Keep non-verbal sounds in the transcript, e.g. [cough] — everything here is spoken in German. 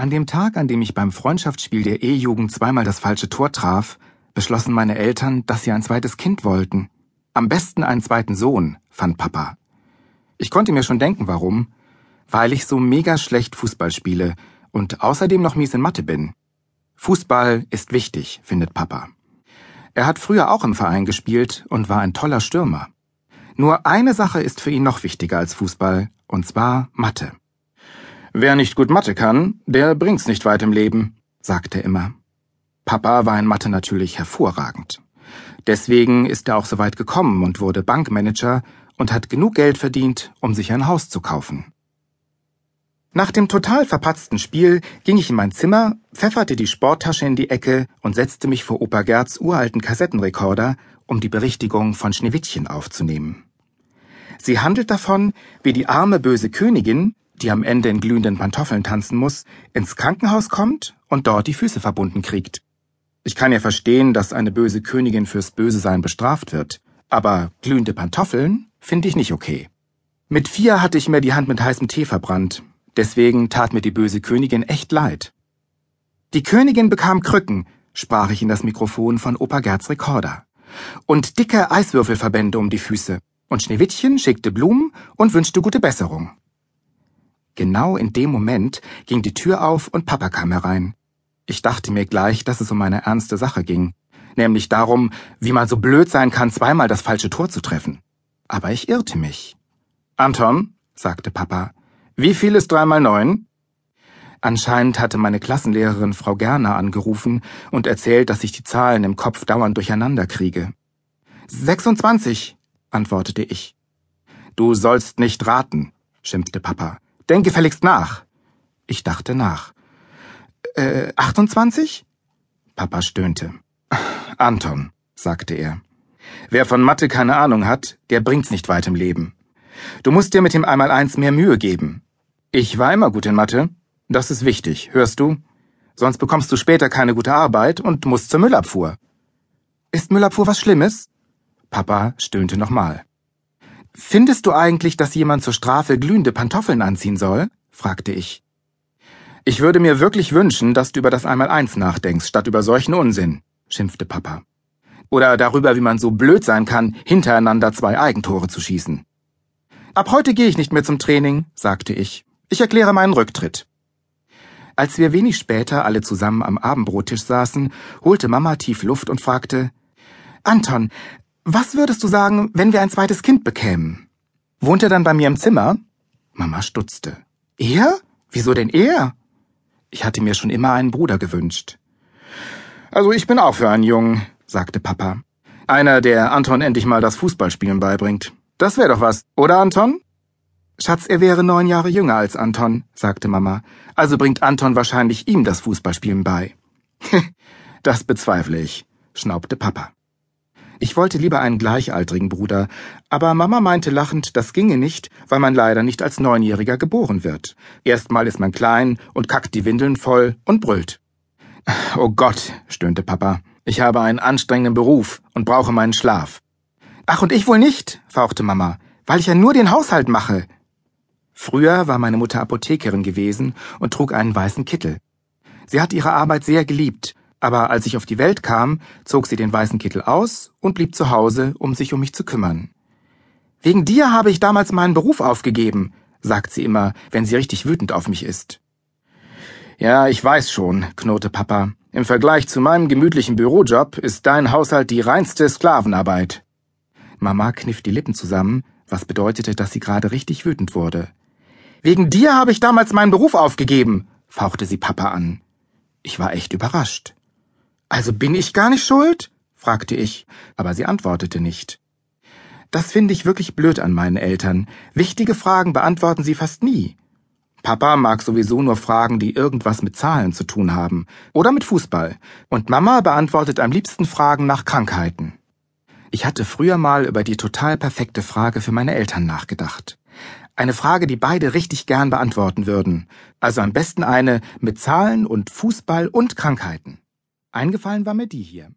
An dem Tag, an dem ich beim Freundschaftsspiel der E-Jugend zweimal das falsche Tor traf, beschlossen meine Eltern, dass sie ein zweites Kind wollten. Am besten einen zweiten Sohn, fand Papa. Ich konnte mir schon denken, warum. Weil ich so mega schlecht Fußball spiele und außerdem noch mies in Mathe bin. Fußball ist wichtig, findet Papa. Er hat früher auch im Verein gespielt und war ein toller Stürmer. Nur eine Sache ist für ihn noch wichtiger als Fußball, und zwar Mathe. Wer nicht gut Mathe kann, der bringt's nicht weit im Leben, sagte er immer. Papa war in Mathe natürlich hervorragend. Deswegen ist er auch so weit gekommen und wurde Bankmanager und hat genug Geld verdient, um sich ein Haus zu kaufen. Nach dem total verpatzten Spiel ging ich in mein Zimmer, pfefferte die Sporttasche in die Ecke und setzte mich vor Opa Gerds uralten Kassettenrekorder, um die Berichtigung von Schneewittchen aufzunehmen. Sie handelt davon, wie die arme böse Königin die am Ende in glühenden Pantoffeln tanzen muss, ins Krankenhaus kommt und dort die Füße verbunden kriegt. Ich kann ja verstehen, dass eine böse Königin fürs Böse sein bestraft wird, aber glühende Pantoffeln finde ich nicht okay. Mit vier hatte ich mir die Hand mit heißem Tee verbrannt, deswegen tat mir die böse Königin echt leid. Die Königin bekam Krücken, sprach ich in das Mikrofon von Opa Gerds Rekorder, und dicke Eiswürfelverbände um die Füße, und Schneewittchen schickte Blumen und wünschte gute Besserung. Genau in dem Moment ging die Tür auf und Papa kam herein. Ich dachte mir gleich, dass es um eine ernste Sache ging, nämlich darum, wie man so blöd sein kann, zweimal das falsche Tor zu treffen. Aber ich irrte mich. Anton, sagte Papa, wie viel ist dreimal neun? Anscheinend hatte meine Klassenlehrerin Frau Gerner angerufen und erzählt, dass ich die Zahlen im Kopf dauernd durcheinander kriege. 26, antwortete ich. Du sollst nicht raten, schimpfte Papa. Denk gefälligst nach. Ich dachte nach. Äh, 28? Papa stöhnte. [sighs] Anton, sagte er. Wer von Mathe keine Ahnung hat, der bringt's nicht weit im Leben. Du musst dir mit dem Einmaleins mehr Mühe geben. Ich war immer gut in Mathe. Das ist wichtig, hörst du? Sonst bekommst du später keine gute Arbeit und musst zur Müllabfuhr. Ist Müllabfuhr was Schlimmes? Papa stöhnte nochmal. Findest du eigentlich, dass jemand zur Strafe glühende Pantoffeln anziehen soll? fragte ich. Ich würde mir wirklich wünschen, dass du über das Einmaleins nachdenkst, statt über solchen Unsinn, schimpfte Papa. Oder darüber, wie man so blöd sein kann, hintereinander zwei Eigentore zu schießen. Ab heute gehe ich nicht mehr zum Training, sagte ich. Ich erkläre meinen Rücktritt. Als wir wenig später alle zusammen am Abendbrottisch saßen, holte Mama tief Luft und fragte Anton, was würdest du sagen, wenn wir ein zweites Kind bekämen? Wohnt er dann bei mir im Zimmer? Mama stutzte. Er? Wieso denn er? Ich hatte mir schon immer einen Bruder gewünscht. Also ich bin auch für einen Jungen, sagte Papa. Einer, der Anton endlich mal das Fußballspielen beibringt. Das wäre doch was, oder Anton? Schatz, er wäre neun Jahre jünger als Anton, sagte Mama. Also bringt Anton wahrscheinlich ihm das Fußballspielen bei. [laughs] das bezweifle ich, schnaubte Papa. Ich wollte lieber einen gleichaltrigen Bruder, aber Mama meinte lachend, das ginge nicht, weil man leider nicht als Neunjähriger geboren wird. Erstmal ist man klein und kackt die Windeln voll und brüllt. Oh Gott, stöhnte Papa, ich habe einen anstrengenden Beruf und brauche meinen Schlaf. Ach, und ich wohl nicht, fauchte Mama, weil ich ja nur den Haushalt mache. Früher war meine Mutter Apothekerin gewesen und trug einen weißen Kittel. Sie hat ihre Arbeit sehr geliebt aber als ich auf die Welt kam, zog sie den weißen Kittel aus und blieb zu Hause, um sich um mich zu kümmern. Wegen dir habe ich damals meinen Beruf aufgegeben, sagt sie immer, wenn sie richtig wütend auf mich ist. Ja, ich weiß schon, knurrte Papa. Im Vergleich zu meinem gemütlichen Bürojob ist dein Haushalt die reinste Sklavenarbeit. Mama kniff die Lippen zusammen, was bedeutete, dass sie gerade richtig wütend wurde. Wegen dir habe ich damals meinen Beruf aufgegeben, fauchte sie Papa an. Ich war echt überrascht. Also bin ich gar nicht schuld? fragte ich, aber sie antwortete nicht. Das finde ich wirklich blöd an meinen Eltern. Wichtige Fragen beantworten sie fast nie. Papa mag sowieso nur Fragen, die irgendwas mit Zahlen zu tun haben oder mit Fußball, und Mama beantwortet am liebsten Fragen nach Krankheiten. Ich hatte früher mal über die total perfekte Frage für meine Eltern nachgedacht. Eine Frage, die beide richtig gern beantworten würden. Also am besten eine mit Zahlen und Fußball und Krankheiten. Eingefallen war mir die hier.